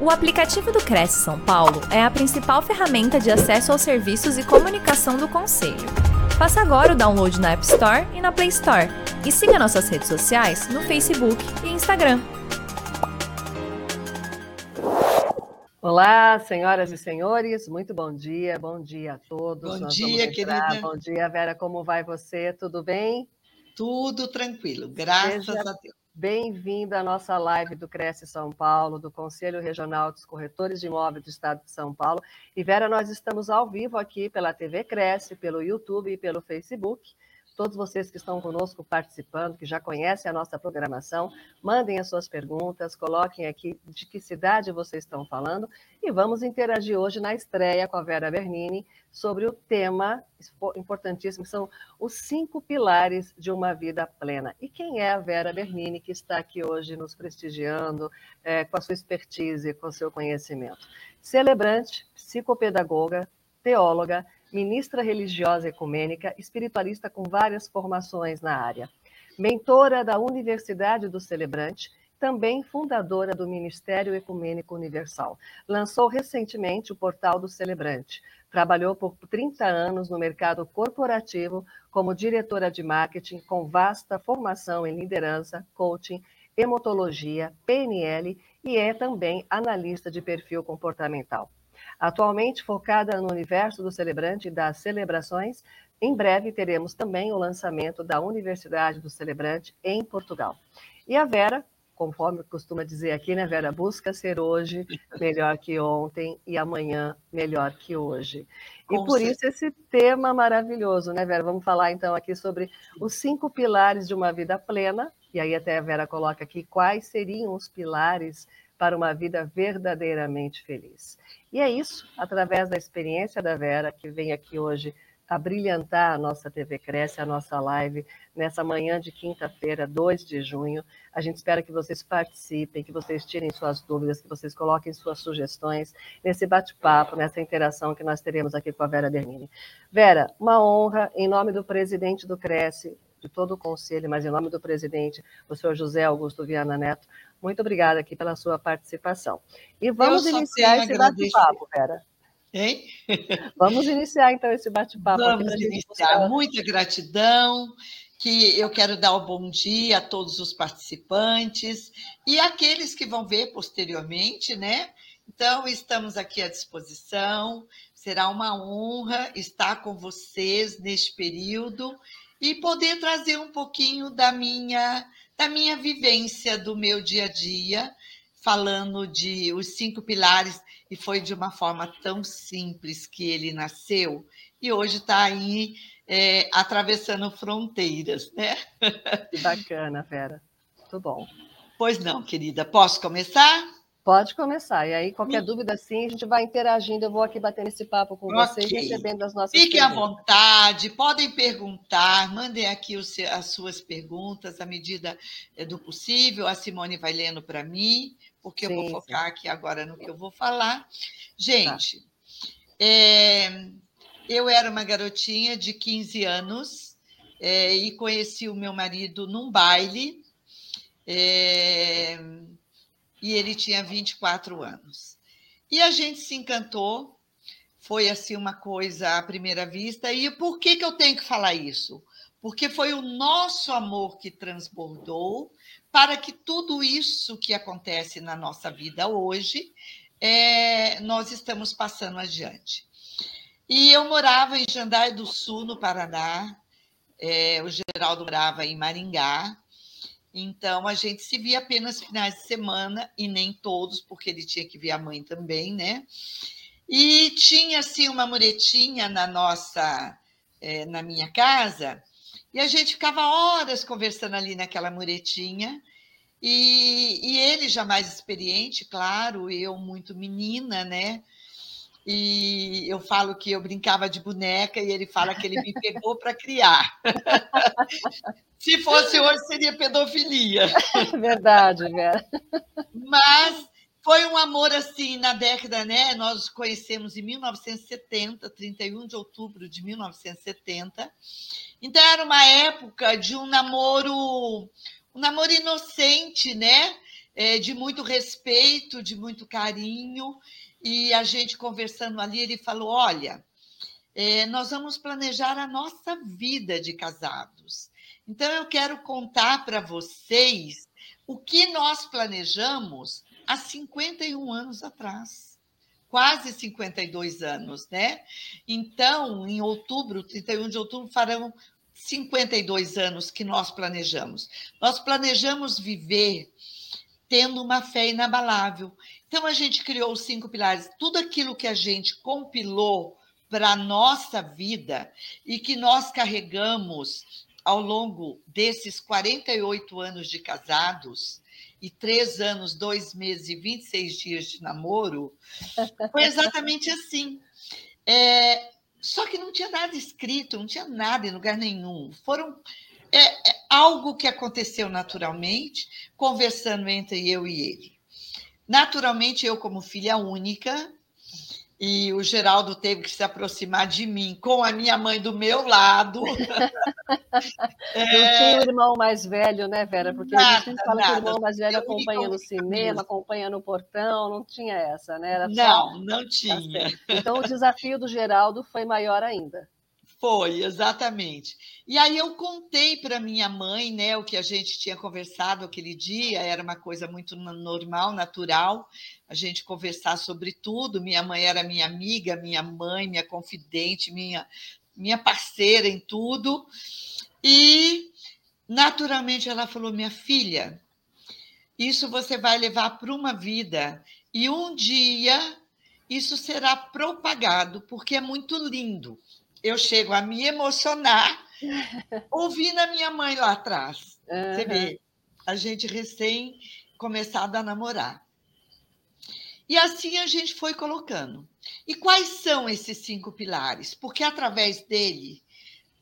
O aplicativo do Cresce São Paulo é a principal ferramenta de acesso aos serviços e comunicação do Conselho. Faça agora o download na App Store e na Play Store. E siga nossas redes sociais no Facebook e Instagram. Olá, senhoras e senhores, muito bom dia, bom dia a todos. Bom Nós dia, querida. Bom dia, Vera, como vai você? Tudo bem? Tudo tranquilo, graças Seja a Deus. Bem-vindo à nossa live do Cresce São Paulo, do Conselho Regional dos Corretores de Imóveis do Estado de São Paulo. E Vera, nós estamos ao vivo aqui pela TV Cresce, pelo YouTube e pelo Facebook todos vocês que estão conosco participando, que já conhecem a nossa programação, mandem as suas perguntas, coloquem aqui de que cidade vocês estão falando e vamos interagir hoje na estreia com a Vera Bernini sobre o tema importantíssimo, que são os cinco pilares de uma vida plena. E quem é a Vera Bernini que está aqui hoje nos prestigiando é, com a sua expertise, com o seu conhecimento? Celebrante, psicopedagoga, teóloga, ministra religiosa ecumênica, espiritualista com várias formações na área. Mentora da Universidade do Celebrante, também fundadora do Ministério Ecumênico Universal. Lançou recentemente o Portal do Celebrante. Trabalhou por 30 anos no mercado corporativo como diretora de marketing, com vasta formação em liderança, coaching, hematologia, PNL e é também analista de perfil comportamental. Atualmente focada no universo do celebrante e das celebrações, em breve teremos também o lançamento da Universidade do Celebrante em Portugal. E a Vera, conforme costuma dizer aqui, né, Vera, busca ser hoje melhor que ontem e amanhã melhor que hoje. E Com por certeza. isso esse tema maravilhoso, né, Vera? Vamos falar então aqui sobre os cinco pilares de uma vida plena. E aí até a Vera coloca aqui quais seriam os pilares para uma vida verdadeiramente feliz. E é isso, através da experiência da Vera, que vem aqui hoje a brilhantar a nossa TV Cresce, a nossa live, nessa manhã de quinta-feira, 2 de junho. A gente espera que vocês participem, que vocês tirem suas dúvidas, que vocês coloquem suas sugestões nesse bate-papo, nessa interação que nós teremos aqui com a Vera Bernini. Vera, uma honra, em nome do presidente do Cresce, de todo o conselho, mas em nome do presidente, o senhor José Augusto Viana Neto, muito obrigada aqui pela sua participação. E vamos iniciar esse bate-papo, Vera. Hein? Vamos iniciar então esse bate-papo. Vamos iniciar. Muita gratidão. Que eu quero dar o um bom dia a todos os participantes e aqueles que vão ver posteriormente, né? Então, estamos aqui à disposição. Será uma honra estar com vocês neste período e poder trazer um pouquinho da minha da minha vivência do meu dia a dia, falando de os cinco pilares, e foi de uma forma tão simples que ele nasceu, e hoje está aí é, atravessando fronteiras, né? Que bacana, Vera. Muito bom. Pois não, querida. Posso começar? Pode começar. E aí, qualquer dúvida, sim, a gente vai interagindo. Eu vou aqui batendo esse papo com okay. vocês, recebendo as nossas Fiquem perguntas. à vontade, podem perguntar, mandem aqui os, as suas perguntas à medida eh, do possível. A Simone vai lendo para mim, porque sim, eu vou focar sim. aqui agora no que eu vou falar. Gente, tá. é, eu era uma garotinha de 15 anos é, e conheci o meu marido num baile. É, e ele tinha 24 anos. E a gente se encantou, foi assim uma coisa à primeira vista. E por que, que eu tenho que falar isso? Porque foi o nosso amor que transbordou para que tudo isso que acontece na nossa vida hoje, é, nós estamos passando adiante. E eu morava em Jandai do Sul, no Paraná, é, o Geraldo morava em Maringá, então a gente se via apenas finais de semana e nem todos, porque ele tinha que ver a mãe também, né? E tinha assim uma muretinha na nossa, é, na minha casa, e a gente ficava horas conversando ali naquela muretinha. E, e ele já mais experiente, claro, eu muito menina, né? E eu falo que eu brincava de boneca e ele fala que ele me pegou para criar. Se fosse hoje, seria pedofilia. Verdade, Vera. Mas foi um amor assim na década, né? Nós conhecemos em 1970, 31 de outubro de 1970. Então era uma época de um namoro, um namoro inocente, né? é, de muito respeito, de muito carinho, e a gente conversando ali, ele falou: olha, é, nós vamos planejar a nossa vida de casados. Então, eu quero contar para vocês o que nós planejamos há 51 anos atrás. Quase 52 anos, né? Então, em outubro, 31 de outubro, farão 52 anos que nós planejamos. Nós planejamos viver tendo uma fé inabalável. Então, a gente criou os cinco pilares. Tudo aquilo que a gente compilou para a nossa vida e que nós carregamos ao longo desses 48 anos de casados e três anos, dois meses e 26 dias de namoro, foi exatamente assim. É, só que não tinha nada escrito, não tinha nada em lugar nenhum. Foram é, é algo que aconteceu naturalmente, conversando entre eu e ele. Naturalmente, eu, como filha única, e o Geraldo teve que se aproximar de mim com a minha mãe do meu lado. é... Não tinha o irmão mais velho, né, Vera? Porque nada, a gente fala nada. que o irmão mais velho acompanha no cinema, acompanha no portão, não tinha essa, né? Era não, só... não tinha. Tá então o desafio do Geraldo foi maior ainda. Foi, exatamente. E aí eu contei para minha mãe, né, o que a gente tinha conversado aquele dia, era uma coisa muito normal, natural, a gente conversar sobre tudo. Minha mãe era minha amiga, minha mãe, minha confidente, minha minha parceira em tudo. E naturalmente ela falou: "Minha filha, isso você vai levar para uma vida e um dia isso será propagado, porque é muito lindo eu chego a me emocionar ouvindo a minha mãe lá atrás. Uhum. Você vê, a gente recém começado a namorar. E assim a gente foi colocando. E quais são esses cinco pilares? Porque através dele,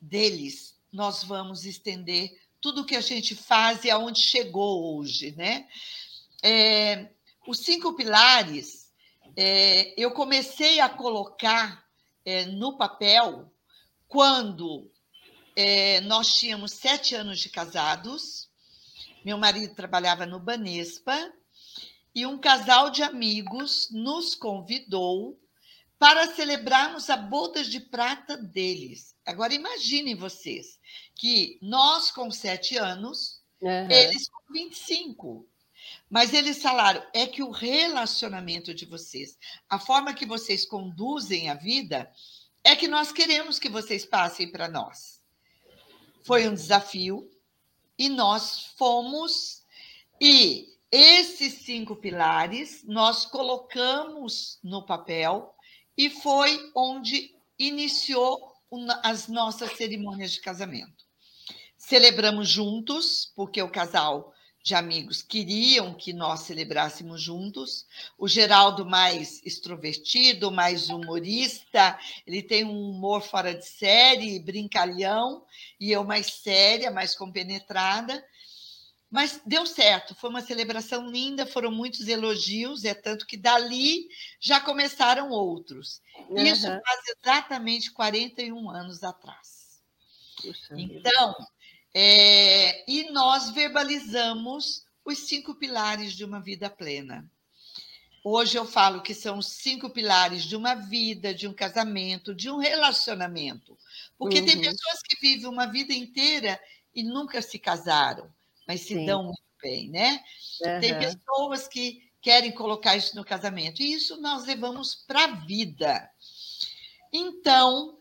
deles, nós vamos estender tudo que a gente faz e aonde chegou hoje, né? É, os cinco pilares, é, eu comecei a colocar é, no papel quando é, nós tínhamos sete anos de casados, meu marido trabalhava no Banespa, e um casal de amigos nos convidou para celebrarmos a boda de prata deles. Agora imaginem vocês que nós com sete anos, uhum. eles com 25. Mas eles falaram: é que o relacionamento de vocês, a forma que vocês conduzem a vida, é que nós queremos que vocês passem para nós. Foi um desafio e nós fomos, e esses cinco pilares nós colocamos no papel e foi onde iniciou as nossas cerimônias de casamento. Celebramos juntos, porque o casal de amigos queriam que nós celebrássemos juntos. O Geraldo, mais extrovertido, mais humorista, ele tem um humor fora de série, brincalhão, e eu mais séria, mais compenetrada. Mas deu certo, foi uma celebração linda, foram muitos elogios, é tanto que dali já começaram outros. Uhum. Isso faz exatamente 41 anos atrás. Então, é, e nós verbalizamos os cinco pilares de uma vida plena. Hoje eu falo que são os cinco pilares de uma vida, de um casamento, de um relacionamento. Porque uhum. tem pessoas que vivem uma vida inteira e nunca se casaram, mas se Sim. dão muito bem, né? Uhum. Tem pessoas que querem colocar isso no casamento, e isso nós levamos para a vida. Então,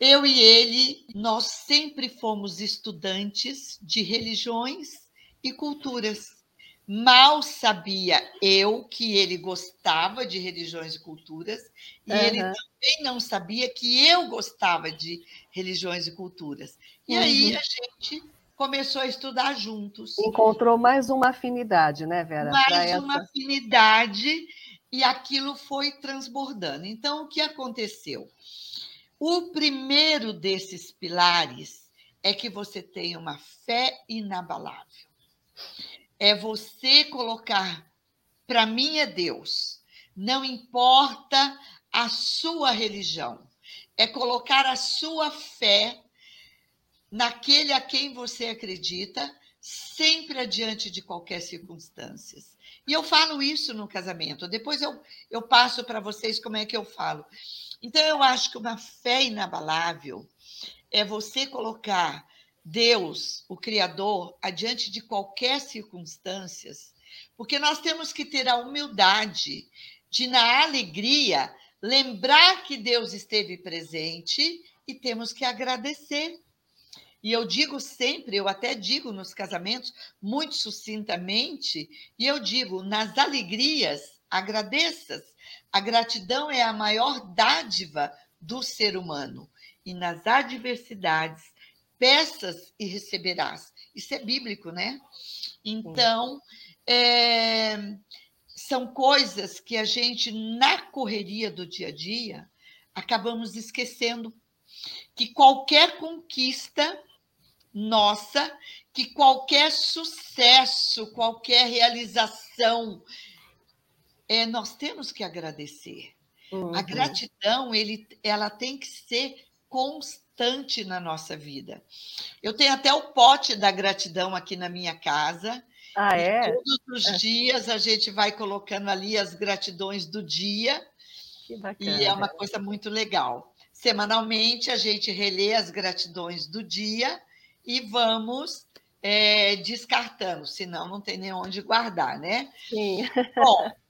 eu e ele, nós sempre fomos estudantes de religiões e culturas. Mal sabia eu que ele gostava de religiões e culturas, e uhum. ele também não sabia que eu gostava de religiões e culturas. E uhum. aí a gente começou a estudar juntos. Encontrou mais uma afinidade, né, Vera? Mais uma essa... afinidade, e aquilo foi transbordando. Então, o que aconteceu? O primeiro desses pilares é que você tenha uma fé inabalável. É você colocar, para mim é Deus, não importa a sua religião, é colocar a sua fé naquele a quem você acredita, sempre adiante de qualquer circunstância. E eu falo isso no casamento. Depois eu, eu passo para vocês como é que eu falo. Então, eu acho que uma fé inabalável é você colocar Deus, o Criador, adiante de qualquer circunstância, porque nós temos que ter a humildade de, na alegria, lembrar que Deus esteve presente e temos que agradecer. E eu digo sempre, eu até digo nos casamentos, muito sucintamente, e eu digo: nas alegrias, agradeças. A gratidão é a maior dádiva do ser humano. E nas adversidades, peças e receberás. Isso é bíblico, né? Então, é, são coisas que a gente, na correria do dia a dia, acabamos esquecendo que qualquer conquista nossa, que qualquer sucesso, qualquer realização, é, nós temos que agradecer. Uhum. A gratidão, ele, ela tem que ser constante na nossa vida. Eu tenho até o pote da gratidão aqui na minha casa. Ah, é? Todos os é. dias a gente vai colocando ali as gratidões do dia. Que bacana. E é uma coisa muito legal. Semanalmente a gente relê as gratidões do dia e vamos é, descartando, senão não tem nem onde guardar, né? Sim. Bom,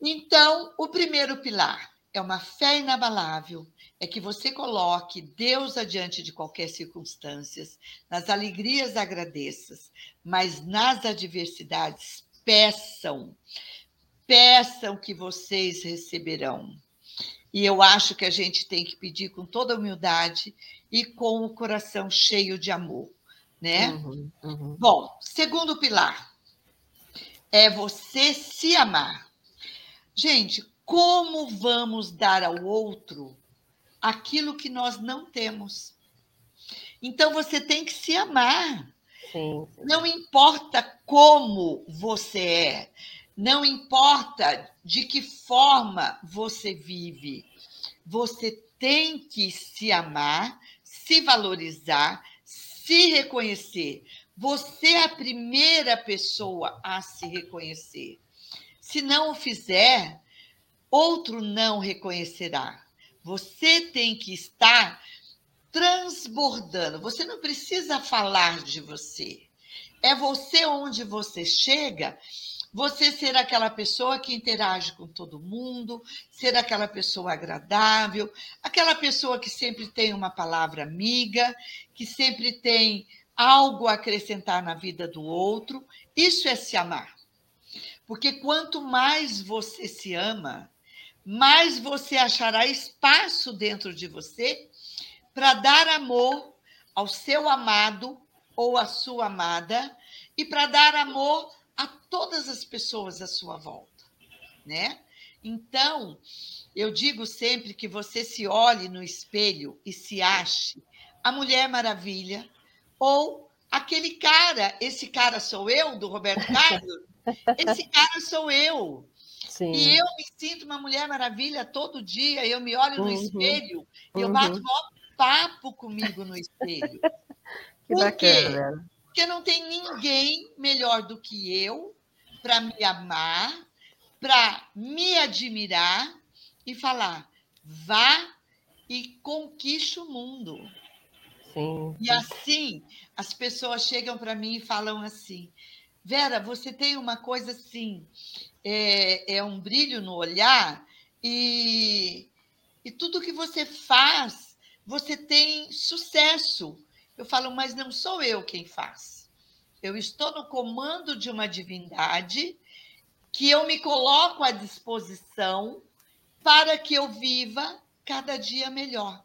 então, o primeiro pilar é uma fé inabalável, é que você coloque Deus adiante de qualquer circunstância, nas alegrias agradeças, mas nas adversidades peçam, peçam que vocês receberão. E eu acho que a gente tem que pedir com toda humildade e com o coração cheio de amor, né? Uhum, uhum. Bom, segundo pilar é você se amar. Gente, como vamos dar ao outro aquilo que nós não temos? Então você tem que se amar. Sim, sim. Não importa como você é, não importa de que forma você vive, você tem que se amar, se valorizar, se reconhecer. Você é a primeira pessoa a se reconhecer. Se não o fizer, outro não reconhecerá. Você tem que estar transbordando. Você não precisa falar de você. É você onde você chega você ser aquela pessoa que interage com todo mundo, ser aquela pessoa agradável, aquela pessoa que sempre tem uma palavra amiga, que sempre tem algo a acrescentar na vida do outro. Isso é se amar. Porque quanto mais você se ama, mais você achará espaço dentro de você para dar amor ao seu amado ou à sua amada e para dar amor a todas as pessoas à sua volta, né? Então, eu digo sempre que você se olhe no espelho e se ache a Mulher Maravilha ou aquele cara, esse cara sou eu, do Roberto Carlos, esse cara sou eu. Sim. E eu me sinto uma Mulher Maravilha todo dia, eu me olho no uhum. espelho e eu uhum. bato um papo comigo no espelho. Que Por bacana, quê? Porque não tem ninguém melhor do que eu para me amar, para me admirar e falar: vá e conquiste o mundo. Sim. E assim, as pessoas chegam para mim e falam assim: Vera, você tem uma coisa assim, é, é um brilho no olhar e, e tudo que você faz, você tem sucesso. Eu falo, mas não sou eu quem faz. Eu estou no comando de uma divindade que eu me coloco à disposição para que eu viva cada dia melhor.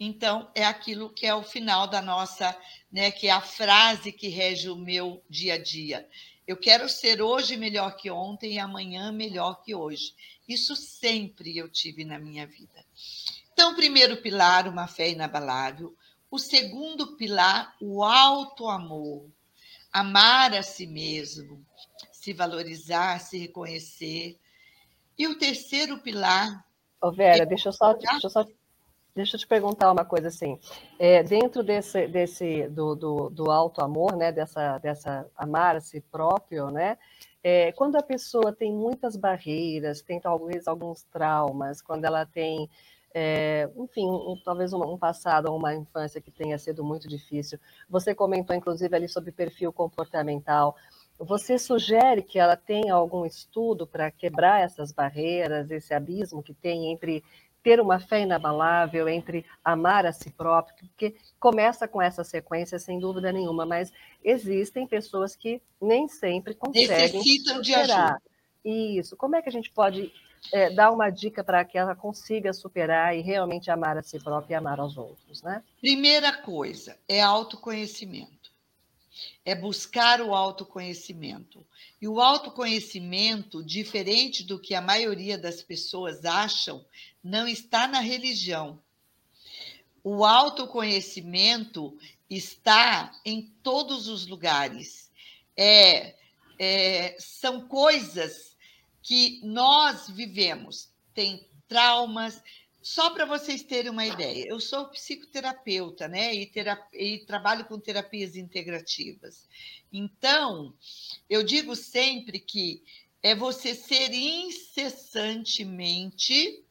Então, é aquilo que é o final da nossa, né, que é a frase que rege o meu dia a dia. Eu quero ser hoje melhor que ontem e amanhã melhor que hoje. Isso sempre eu tive na minha vida. Então, primeiro pilar, uma fé inabalável. O segundo pilar, o alto amor. Amar a si mesmo, se valorizar, se reconhecer. E o terceiro pilar. Ô Vera, é deixa eu só, deixa eu só Deixa eu te perguntar uma coisa assim. É, dentro desse, desse do, do, do alto amor, né, dessa, dessa amar a si próprio, né, É, quando a pessoa tem muitas barreiras, tem talvez alguns traumas, quando ela tem, é, enfim, um, talvez um, um passado ou uma infância que tenha sido muito difícil. Você comentou, inclusive, ali sobre perfil comportamental. Você sugere que ela tenha algum estudo para quebrar essas barreiras, esse abismo que tem entre ter uma fé inabalável, entre amar a si próprio, porque começa com essa sequência, sem dúvida nenhuma, mas existem pessoas que nem sempre conseguem Necessitam superar. de ajuda. Isso. Como é que a gente pode é, dar uma dica para que ela consiga superar e realmente amar a si própria e amar aos outros, né? Primeira coisa é autoconhecimento é buscar o autoconhecimento. E o autoconhecimento, diferente do que a maioria das pessoas acham, não está na religião. O autoconhecimento está em todos os lugares. É, é, são coisas que nós vivemos. Tem traumas, só para vocês terem uma ideia, eu sou psicoterapeuta, né? E, e, trabalho com terapias integrativas. Então, eu digo sempre que é você ser incessantemente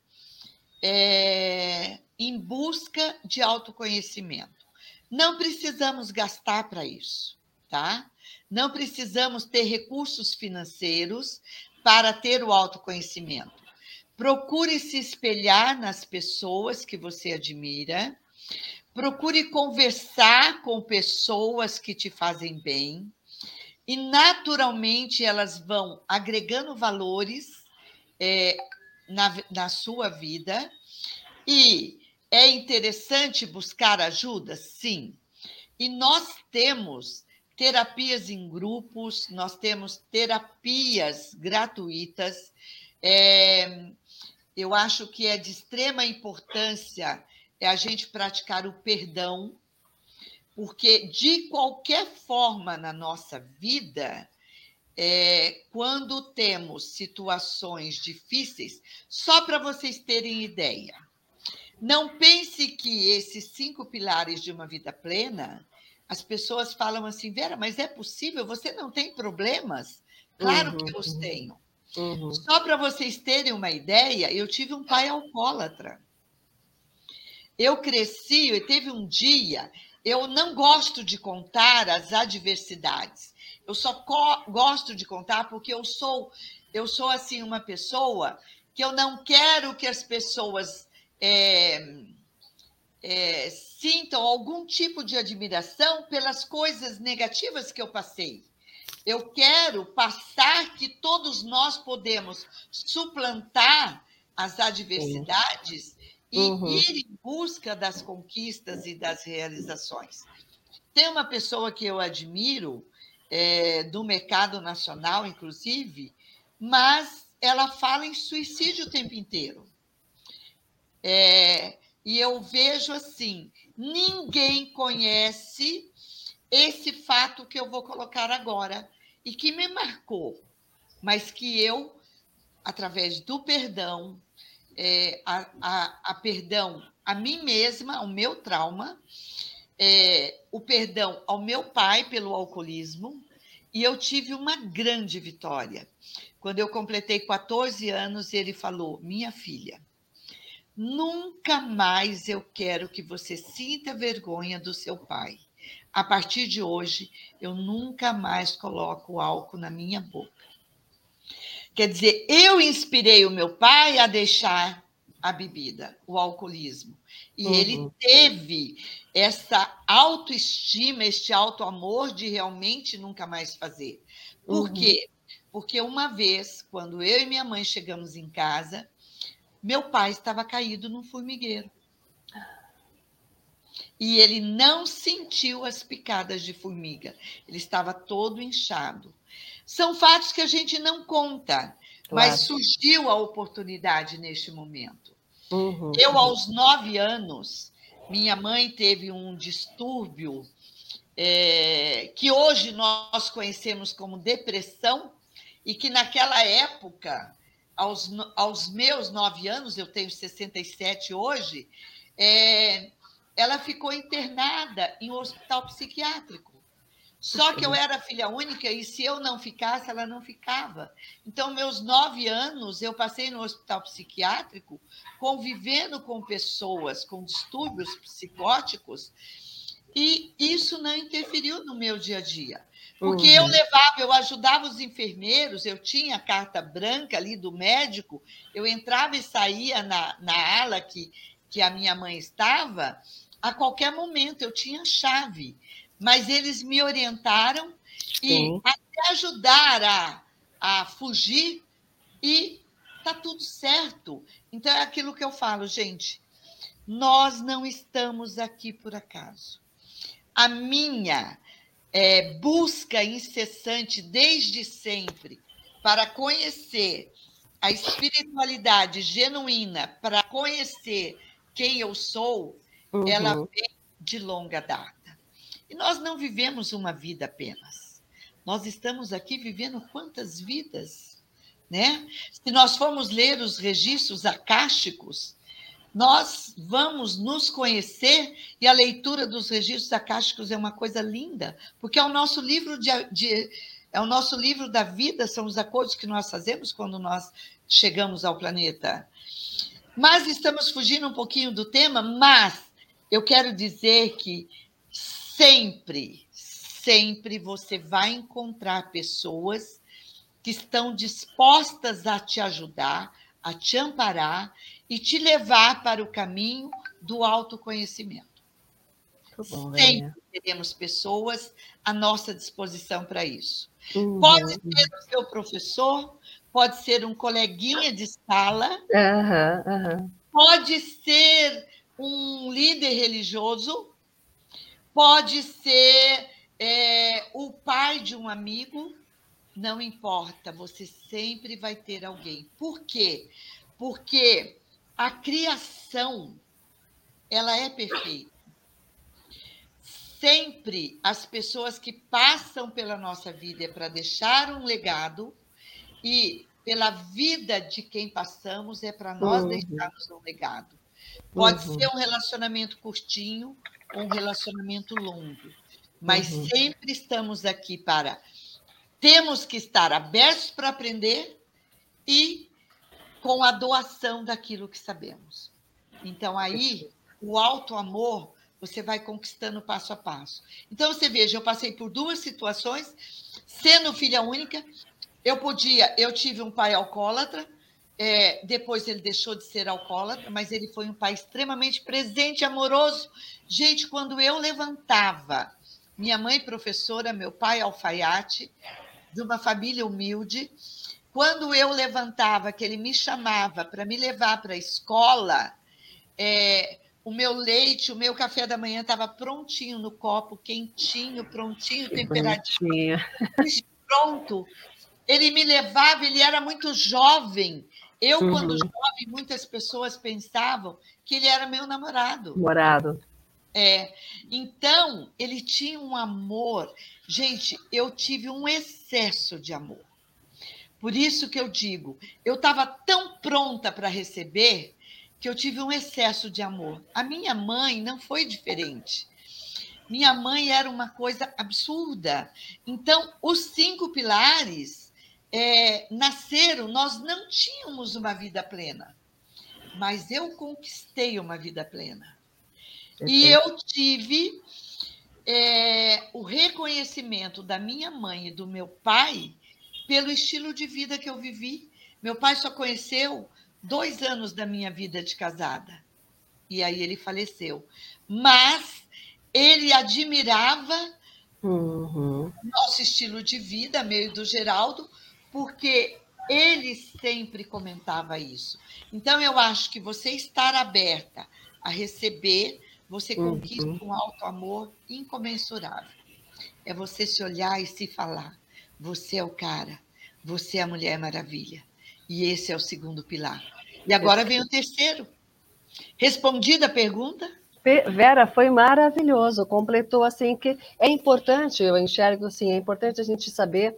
é, em busca de autoconhecimento. Não precisamos gastar para isso, tá? Não precisamos ter recursos financeiros para ter o autoconhecimento. Procure se espelhar nas pessoas que você admira. Procure conversar com pessoas que te fazem bem. E, naturalmente, elas vão agregando valores é, na, na sua vida. E é interessante buscar ajuda? Sim. E nós temos terapias em grupos, nós temos terapias gratuitas. É, eu acho que é de extrema importância é a gente praticar o perdão, porque de qualquer forma na nossa vida, é, quando temos situações difíceis, só para vocês terem ideia, não pense que esses cinco pilares de uma vida plena, as pessoas falam assim, Vera, mas é possível? Você não tem problemas? Claro uhum, que eu os uhum. tenho. Uhum. Só para vocês terem uma ideia, eu tive um pai alcoólatra. Eu cresci e teve um dia. Eu não gosto de contar as adversidades. Eu só gosto de contar porque eu sou, eu sou assim uma pessoa que eu não quero que as pessoas é, é, sintam algum tipo de admiração pelas coisas negativas que eu passei. Eu quero passar que todos nós podemos suplantar as adversidades uhum. e ir em busca das conquistas e das realizações. Tem uma pessoa que eu admiro, é, do mercado nacional, inclusive, mas ela fala em suicídio o tempo inteiro. É, e eu vejo assim: ninguém conhece esse fato que eu vou colocar agora e que me marcou, mas que eu, através do perdão, é, a, a, a, perdão a mim mesma, ao meu trauma, é, o perdão ao meu pai pelo alcoolismo, e eu tive uma grande vitória. Quando eu completei 14 anos, ele falou: Minha filha, nunca mais eu quero que você sinta vergonha do seu pai a partir de hoje, eu nunca mais coloco álcool na minha boca. Quer dizer, eu inspirei o meu pai a deixar a bebida, o alcoolismo. E uhum. ele teve essa autoestima, este auto-amor de realmente nunca mais fazer. Por uhum. quê? Porque uma vez, quando eu e minha mãe chegamos em casa, meu pai estava caído num formigueiro e ele não sentiu as picadas de formiga. Ele estava todo inchado. São fatos que a gente não conta, claro. mas surgiu a oportunidade neste momento. Uhum. Eu, aos nove anos, minha mãe teve um distúrbio é, que hoje nós conhecemos como depressão, e que naquela época, aos, aos meus nove anos, eu tenho 67 hoje, é, ela ficou internada em um hospital psiquiátrico, Só que eu era filha única e se eu não ficasse, ela não ficava. Então, meus nove anos, eu passei no hospital psiquiátrico, convivendo com pessoas com distúrbios psicóticos, e isso não interferiu no meu dia a dia. Porque uhum. eu levava, eu ajudava os enfermeiros, eu tinha carta branca ali do médico, eu entrava e saía na, na ala que, que a minha mãe estava, a qualquer momento eu tinha chave mas eles me orientaram e até ajudar a, a fugir e tá tudo certo. Então é aquilo que eu falo, gente. Nós não estamos aqui por acaso. A minha é, busca incessante desde sempre para conhecer a espiritualidade genuína, para conhecer quem eu sou, uhum. ela vem de longa data. E nós não vivemos uma vida apenas. Nós estamos aqui vivendo quantas vidas, né? Se nós formos ler os registros acásticos, nós vamos nos conhecer e a leitura dos registros acásticos é uma coisa linda, porque é o nosso livro de, de é o nosso livro da vida, são os acordos que nós fazemos quando nós chegamos ao planeta. Mas estamos fugindo um pouquinho do tema, mas eu quero dizer que sempre, sempre você vai encontrar pessoas que estão dispostas a te ajudar, a te amparar e te levar para o caminho do autoconhecimento. Bom, sempre teremos pessoas à nossa disposição para isso. Uhum. Pode ser o seu professor, pode ser um coleguinha de sala, uhum, uhum. pode ser um líder religioso, pode ser é, o pai de um amigo, não importa, você sempre vai ter alguém. Por quê? Porque a criação ela é perfeita. Sempre as pessoas que passam pela nossa vida é para deixar um legado e pela vida de quem passamos é para nós uhum. deixarmos um legado. Pode uhum. ser um relacionamento curtinho, um relacionamento longo. Mas uhum. sempre estamos aqui para. Temos que estar abertos para aprender e com a doação daquilo que sabemos. Então, aí, o alto amor você vai conquistando passo a passo. Então, você veja, eu passei por duas situações, sendo filha única, eu podia, eu tive um pai alcoólatra, é, depois ele deixou de ser alcoólatra, mas ele foi um pai extremamente presente, amoroso. Gente, quando eu levantava, minha mãe professora, meu pai alfaiate, de uma família humilde, quando eu levantava, que ele me chamava para me levar para a escola, é, o meu leite, o meu café da manhã estava prontinho no copo, quentinho, prontinho, temperadinho, pronto. Ele me levava, ele era muito jovem, eu, uhum. quando jovem, muitas pessoas pensavam que ele era meu namorado. Namorado. É. Então, ele tinha um amor. Gente, eu tive um excesso de amor. Por isso que eu digo, eu estava tão pronta para receber que eu tive um excesso de amor. A minha mãe não foi diferente. Minha mãe era uma coisa absurda. Então, os cinco pilares é, nasceram, nós não tínhamos uma vida plena, mas eu conquistei uma vida plena. E eu tive é, o reconhecimento da minha mãe e do meu pai pelo estilo de vida que eu vivi. Meu pai só conheceu dois anos da minha vida de casada. E aí ele faleceu. Mas ele admirava uhum. nosso estilo de vida, meio do Geraldo, porque ele sempre comentava isso. Então, eu acho que você estar aberta a receber, você uhum. conquista uhum. um alto amor incomensurável. É você se olhar e se falar: você é o cara, você é a Mulher Maravilha. E esse é o segundo pilar. E agora vem o terceiro. Respondida a pergunta? Vera, foi maravilhoso. Completou assim que é importante, eu enxergo assim, é importante a gente saber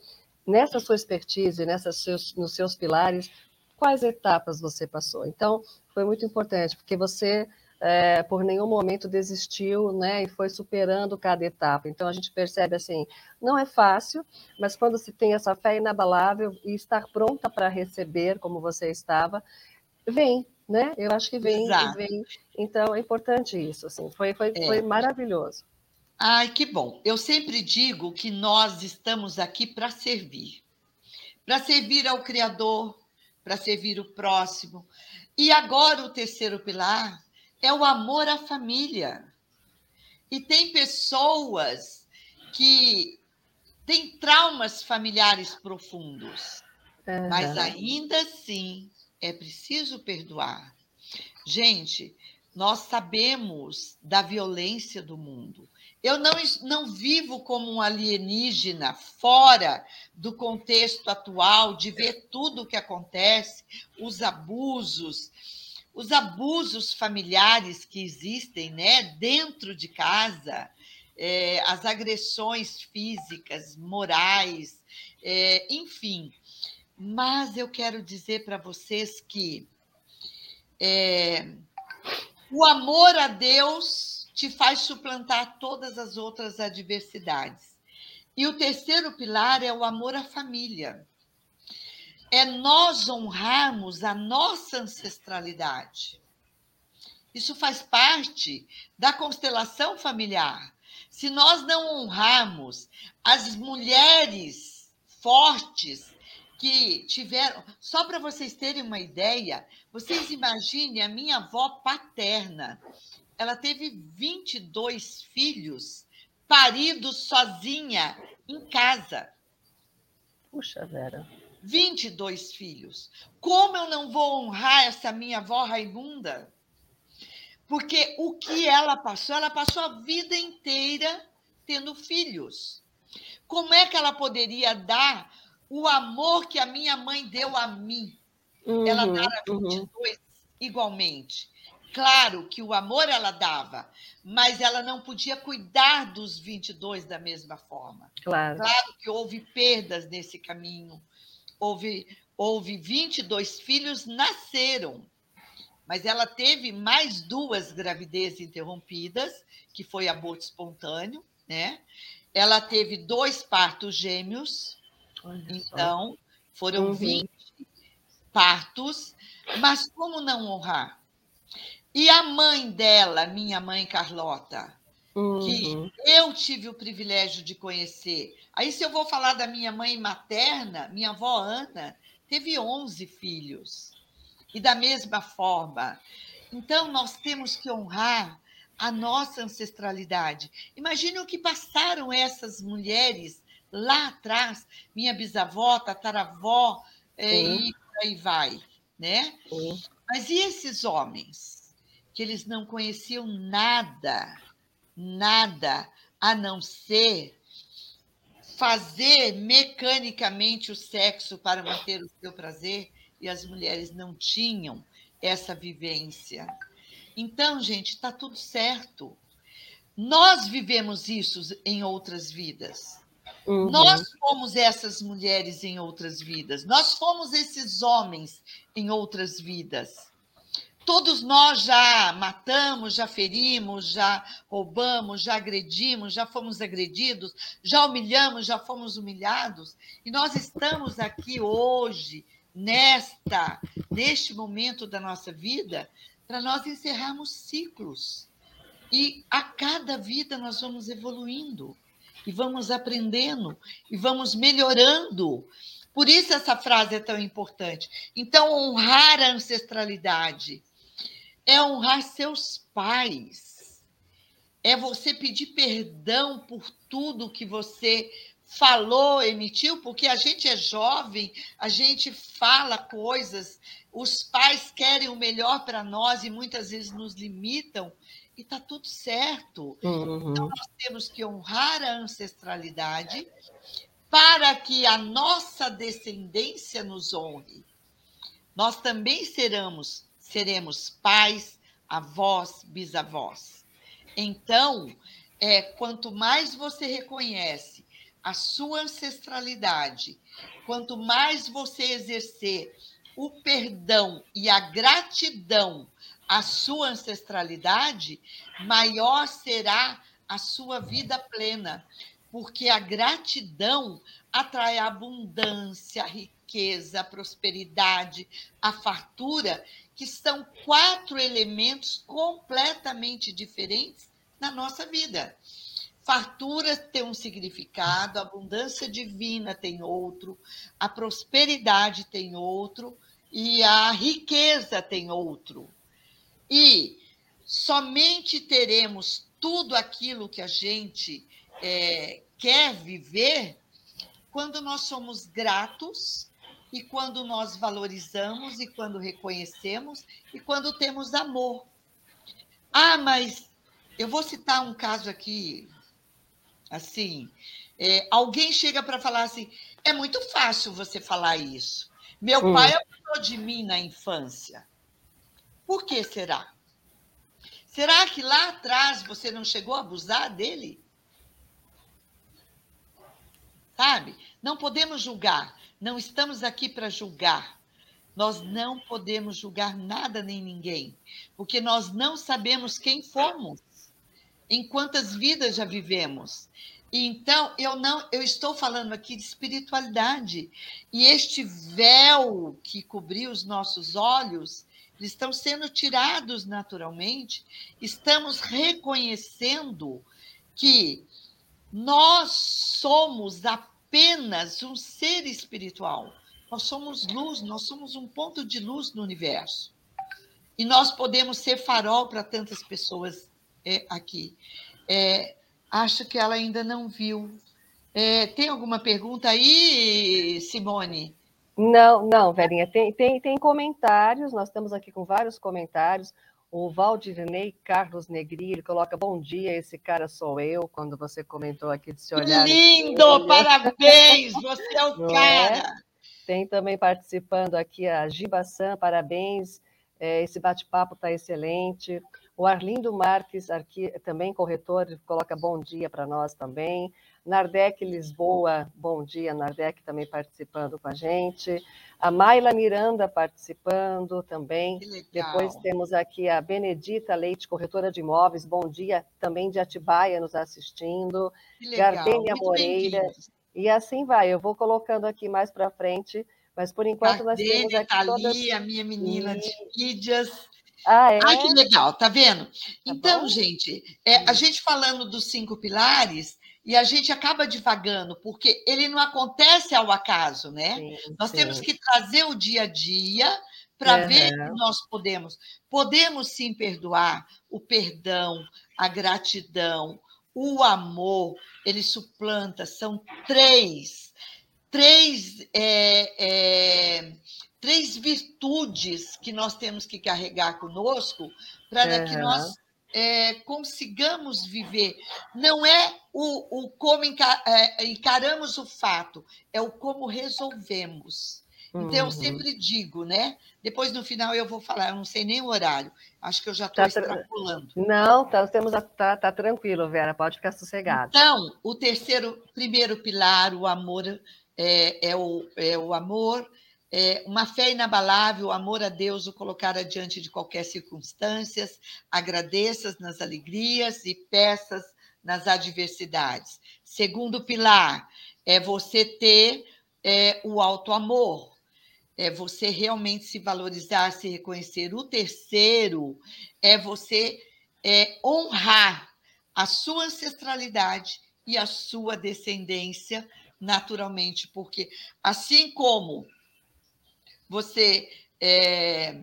nessa sua expertise, nessas seus, nos seus pilares, quais etapas você passou. Então, foi muito importante, porque você é, por nenhum momento desistiu, né, e foi superando cada etapa. Então a gente percebe assim, não é fácil, mas quando se tem essa fé inabalável e estar pronta para receber, como você estava, vem, né? Eu acho que vem, vem. Então é importante isso, assim. Foi, foi, é. foi maravilhoso. Ai, que bom. Eu sempre digo que nós estamos aqui para servir. Para servir ao Criador, para servir o próximo. E agora o terceiro pilar é o amor à família. E tem pessoas que têm traumas familiares profundos, uhum. mas ainda assim é preciso perdoar. Gente, nós sabemos da violência do mundo. Eu não, não vivo como um alienígena fora do contexto atual, de ver tudo o que acontece, os abusos, os abusos familiares que existem né, dentro de casa, é, as agressões físicas, morais, é, enfim. Mas eu quero dizer para vocês que é, o amor a Deus te faz suplantar todas as outras adversidades. E o terceiro pilar é o amor à família é nós honrarmos a nossa ancestralidade. Isso faz parte da constelação familiar. Se nós não honrarmos as mulheres fortes que tiveram. Só para vocês terem uma ideia, vocês imaginem a minha avó paterna. Ela teve 22 filhos, paridos sozinha em casa. Puxa, Vera. 22 filhos. Como eu não vou honrar essa minha avó Raimunda? Porque o que ela passou, ela passou a vida inteira tendo filhos. Como é que ela poderia dar o amor que a minha mãe deu a mim? Uhum, ela dar a 22 uhum. igualmente. Claro que o amor ela dava, mas ela não podia cuidar dos 22 da mesma forma. Claro. Claro que houve perdas nesse caminho, houve, houve 22 filhos, nasceram. Mas ela teve mais duas gravidezes interrompidas, que foi aborto espontâneo, né? Ela teve dois partos gêmeos, Olha então só. foram uhum. 20 partos, mas como não honrar? E a mãe dela, minha mãe Carlota, uhum. que eu tive o privilégio de conhecer. Aí, se eu vou falar da minha mãe materna, minha avó Ana teve 11 filhos. E da mesma forma. Então, nós temos que honrar a nossa ancestralidade. Imagine o que passaram essas mulheres lá atrás, minha bisavó, tataravó, é, e aí vai, né? Mas e esses homens? Que eles não conheciam nada nada a não ser fazer mecanicamente o sexo para manter o seu prazer, e as mulheres não tinham essa vivência. Então, gente, está tudo certo. Nós vivemos isso em outras vidas. Uhum. Nós fomos essas mulheres em outras vidas. Nós fomos esses homens em outras vidas. Todos nós já matamos, já ferimos, já roubamos, já agredimos, já fomos agredidos, já humilhamos, já fomos humilhados. E nós estamos aqui hoje, nesta, neste momento da nossa vida, para nós encerrarmos ciclos. E a cada vida nós vamos evoluindo e vamos aprendendo e vamos melhorando. Por isso essa frase é tão importante. Então, honrar a ancestralidade é honrar seus pais, é você pedir perdão por tudo que você falou, emitiu, porque a gente é jovem, a gente fala coisas, os pais querem o melhor para nós e muitas vezes nos limitam, e está tudo certo. Uhum. Então, nós temos que honrar a ancestralidade para que a nossa descendência nos honre. Nós também seremos seremos pais, avós, bisavós. Então, é, quanto mais você reconhece a sua ancestralidade, quanto mais você exercer o perdão e a gratidão a sua ancestralidade, maior será a sua vida plena, porque a gratidão atrai a abundância, a riqueza, a prosperidade, a fartura, que são quatro elementos completamente diferentes na nossa vida. Fartura tem um significado, a abundância divina tem outro, a prosperidade tem outro e a riqueza tem outro. E somente teremos tudo aquilo que a gente é, quer viver quando nós somos gratos e quando nós valorizamos e quando reconhecemos e quando temos amor. Ah, mas eu vou citar um caso aqui Assim, é, alguém chega para falar assim: é muito fácil você falar isso. Meu hum. pai abusou de mim na infância. Por que será? Será que lá atrás você não chegou a abusar dele? Sabe? Não podemos julgar. Não estamos aqui para julgar. Nós não podemos julgar nada nem ninguém, porque nós não sabemos quem fomos em quantas vidas já vivemos. Então, eu não, eu estou falando aqui de espiritualidade. E este véu que cobriu os nossos olhos, eles estão sendo tirados naturalmente. Estamos reconhecendo que nós somos apenas um ser espiritual. Nós somos luz, nós somos um ponto de luz no universo. E nós podemos ser farol para tantas pessoas é, aqui. É, acho que ela ainda não viu. É, tem alguma pergunta aí, Simone? Não, não, Verinha, tem, tem, tem comentários, nós estamos aqui com vários comentários. O Valdirnei Carlos Negri, ele coloca bom dia, esse cara sou eu, quando você comentou aqui de se olhar. Lindo, parabéns, você é o Não é? cara. É? Tem também participando aqui a Giba San, parabéns, é, esse bate-papo está excelente. O Arlindo Marques, aqui, também corretor, coloca bom dia para nós também. Nardec Lisboa, bom dia, Nardec também participando com a gente. A Maila Miranda participando também. Depois temos aqui a Benedita Leite, corretora de imóveis, bom dia, também de Atibaia nos assistindo. Gardênia Moreira. E assim vai, eu vou colocando aqui mais para frente, mas por enquanto Gardênia, nós temos aqui tá todas... ali, a minha menina e... de mídias. Ah, é? Ai, que legal, tá vendo? Tá então, bom? gente, é, a gente falando dos cinco pilares, e a gente acaba divagando, porque ele não acontece ao acaso, né? Sim, nós sim. temos que trazer o dia a dia para uhum. ver que nós podemos. Podemos sim perdoar, o perdão, a gratidão, o amor, ele suplanta, são três, três é, é, três virtudes que nós temos que carregar conosco para uhum. que nós é, consigamos viver. Não é o, o como é, encaramos o fato, é o como resolvemos. Então, eu uhum. sempre digo, né? Depois, no final, eu vou falar, eu não sei nem o horário. Acho que eu já estou tá extrapolando. Não, tá, temos a, tá, tá tranquilo, Vera, pode ficar sossegada. Então, o terceiro, primeiro pilar, o amor, é, é, o, é o amor, é, uma fé inabalável, o amor a Deus o colocar adiante de qualquer circunstância, agradeças nas alegrias e peças nas adversidades. Segundo pilar, é você ter é, o alto amor, é você realmente se valorizar, se reconhecer. O terceiro é você é, honrar a sua ancestralidade e a sua descendência naturalmente, porque assim como você é,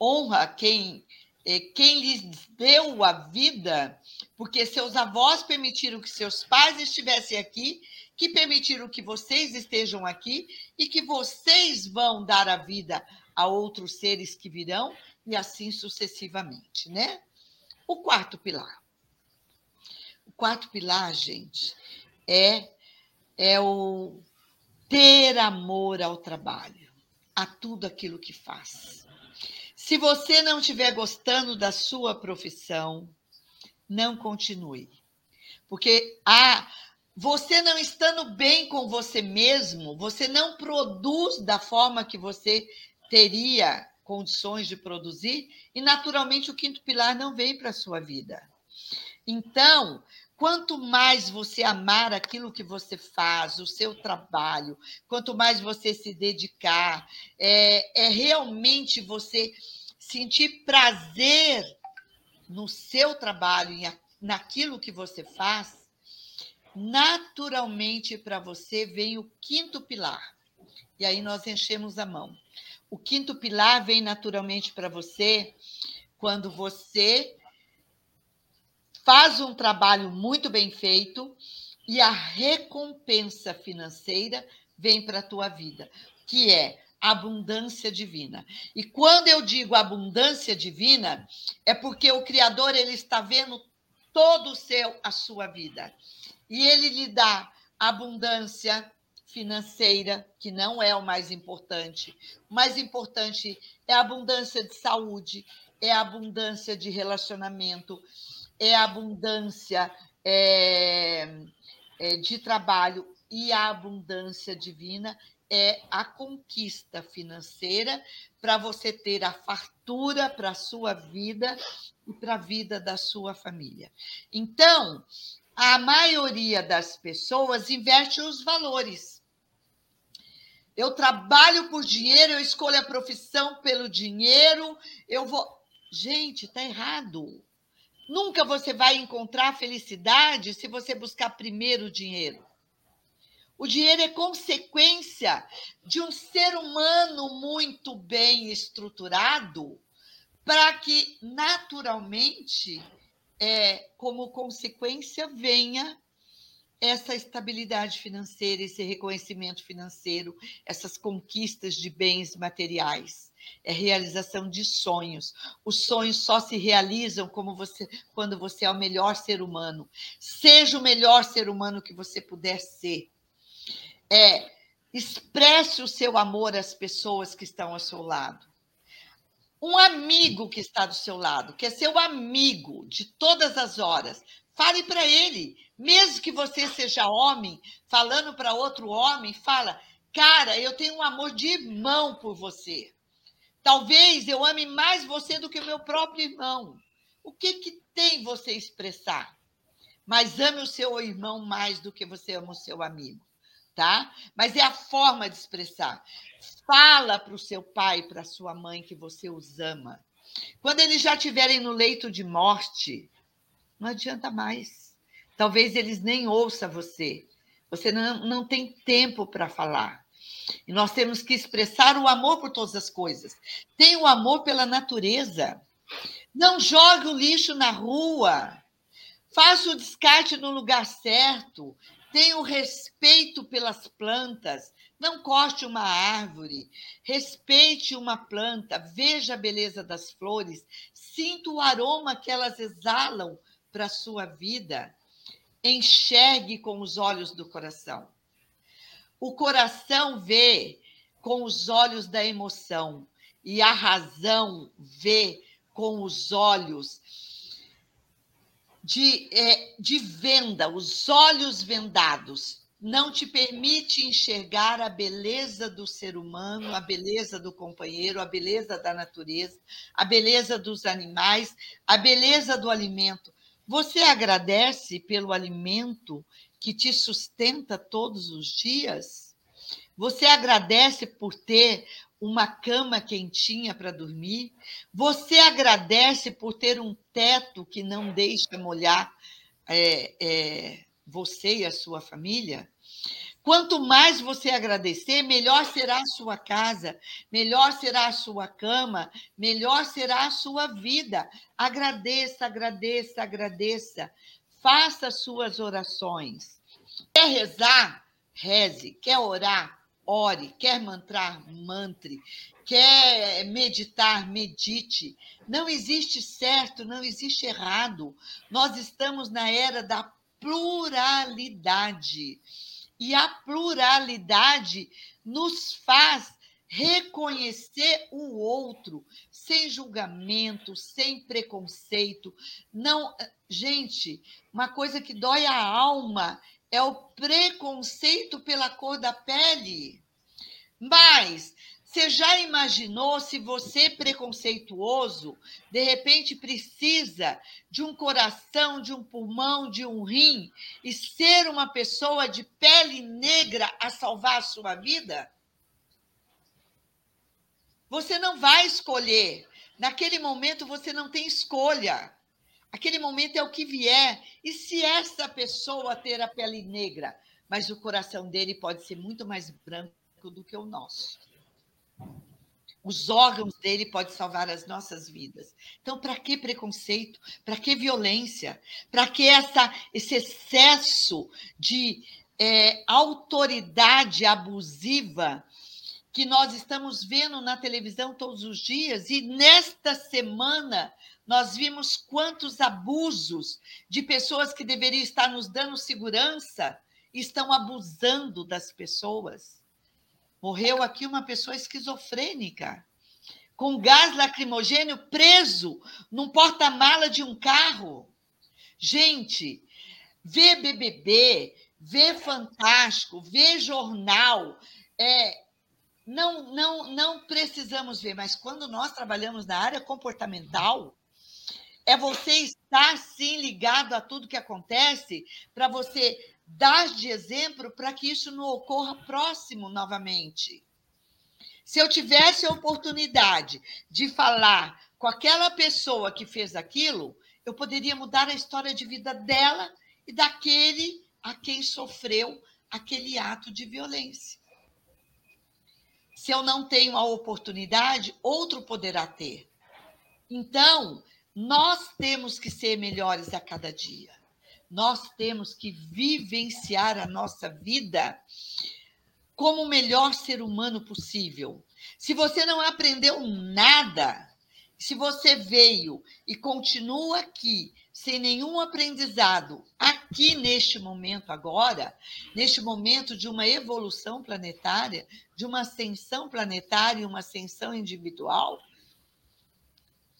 honra quem, é, quem lhes deu a vida, porque seus avós permitiram que seus pais estivessem aqui, que permitiram que vocês estejam aqui e que vocês vão dar a vida a outros seres que virão e assim sucessivamente, né? O quarto pilar. O quarto pilar, gente, é é o ter amor ao trabalho a tudo aquilo que faz. Se você não estiver gostando da sua profissão, não continue. Porque a você não estando bem com você mesmo, você não produz da forma que você teria condições de produzir, e naturalmente o quinto pilar não vem para a sua vida. Então, quanto mais você amar aquilo que você faz, o seu trabalho, quanto mais você se dedicar, é, é realmente você sentir prazer no seu trabalho, naquilo que você faz, naturalmente para você vem o quinto pilar. E aí nós enchemos a mão. O quinto pilar vem naturalmente para você quando você faz um trabalho muito bem feito e a recompensa financeira vem para a tua vida, que é abundância divina. E quando eu digo abundância divina, é porque o criador ele está vendo todo o seu a sua vida. E ele lhe dá abundância financeira, que não é o mais importante. O mais importante é a abundância de saúde, é a abundância de relacionamento, é a abundância é, é, de trabalho e a abundância divina é a conquista financeira para você ter a fartura para a sua vida e para a vida da sua família. Então, a maioria das pessoas inverte os valores. Eu trabalho por dinheiro, eu escolho a profissão pelo dinheiro, eu vou. Gente, tá errado. Nunca você vai encontrar felicidade se você buscar primeiro o dinheiro. O dinheiro é consequência de um ser humano muito bem estruturado para que, naturalmente, é, como consequência, venha essa estabilidade financeira, esse reconhecimento financeiro, essas conquistas de bens materiais. É realização de sonhos. Os sonhos só se realizam como você, quando você é o melhor ser humano. Seja o melhor ser humano que você puder ser. É, expresse o seu amor às pessoas que estão ao seu lado. Um amigo que está do seu lado, que é seu amigo de todas as horas, fale para ele, mesmo que você seja homem, falando para outro homem, fala: Cara, eu tenho um amor de irmão por você. Talvez eu ame mais você do que o meu próprio irmão. O que, que tem você expressar? Mas ame o seu irmão mais do que você ama o seu amigo, tá? Mas é a forma de expressar. Fala para o seu pai, para sua mãe que você os ama. Quando eles já estiverem no leito de morte, não adianta mais Talvez eles nem ouçam você. Você não, não tem tempo para falar. E nós temos que expressar o amor por todas as coisas. Tem o amor pela natureza. Não jogue o lixo na rua. Faça o descarte no lugar certo. Tenha o respeito pelas plantas. Não corte uma árvore. Respeite uma planta. Veja a beleza das flores. Sinta o aroma que elas exalam para a sua vida enxergue com os olhos do coração. O coração vê com os olhos da emoção e a razão vê com os olhos de, é, de venda, os olhos vendados. Não te permite enxergar a beleza do ser humano, a beleza do companheiro, a beleza da natureza, a beleza dos animais, a beleza do alimento. Você agradece pelo alimento que te sustenta todos os dias? Você agradece por ter uma cama quentinha para dormir? Você agradece por ter um teto que não deixa molhar é, é, você e a sua família? Quanto mais você agradecer, melhor será a sua casa, melhor será a sua cama, melhor será a sua vida. Agradeça, agradeça, agradeça. Faça suas orações. Quer rezar? Reze. Quer orar? Ore. Quer mantrar? Mantre. Quer meditar? Medite. Não existe certo, não existe errado. Nós estamos na era da pluralidade. E a pluralidade nos faz reconhecer o outro sem julgamento, sem preconceito. Não, gente, uma coisa que dói a alma é o preconceito pela cor da pele. Mas Você já imaginou se você, preconceituoso, de repente precisa de um coração, de um pulmão, de um rim e ser uma pessoa de pele negra a salvar a sua vida? Você não vai escolher. Naquele momento você não tem escolha. Aquele momento é o que vier. E se essa pessoa ter a pele negra, mas o coração dele pode ser muito mais branco do que o nosso os órgãos dele podem salvar as nossas vidas. Então, para que preconceito? Para que violência? Para que essa, esse excesso de é, autoridade abusiva que nós estamos vendo na televisão todos os dias? E nesta semana nós vimos quantos abusos de pessoas que deveriam estar nos dando segurança estão abusando das pessoas. Morreu aqui uma pessoa esquizofrênica, com gás lacrimogênio preso num porta-mala de um carro. Gente, vê BBB, vê Fantástico, vê jornal. É, não, não, não precisamos ver, mas quando nós trabalhamos na área comportamental, é você estar sim ligado a tudo que acontece para você dar de exemplo para que isso não ocorra próximo novamente. Se eu tivesse a oportunidade de falar com aquela pessoa que fez aquilo, eu poderia mudar a história de vida dela e daquele a quem sofreu aquele ato de violência. Se eu não tenho a oportunidade, outro poderá ter. Então, nós temos que ser melhores a cada dia nós temos que vivenciar a nossa vida como o melhor ser humano possível. Se você não aprendeu nada, se você veio e continua aqui sem nenhum aprendizado, aqui neste momento agora, neste momento de uma evolução planetária, de uma ascensão planetária, uma ascensão individual,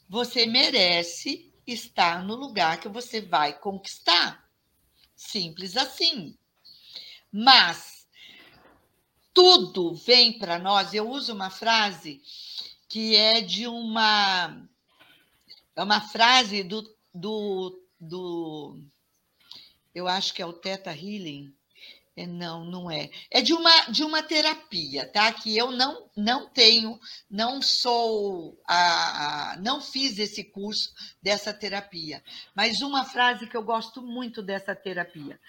você merece estar no lugar que você vai conquistar. Simples assim. Mas tudo vem para nós. Eu uso uma frase que é de uma é uma frase do, do, do eu acho que é o Teta Healing, é, não, não é. É de uma, de uma terapia, tá? Que eu não, não tenho, não sou, a, a, não fiz esse curso dessa terapia. Mas uma frase que eu gosto muito dessa terapia: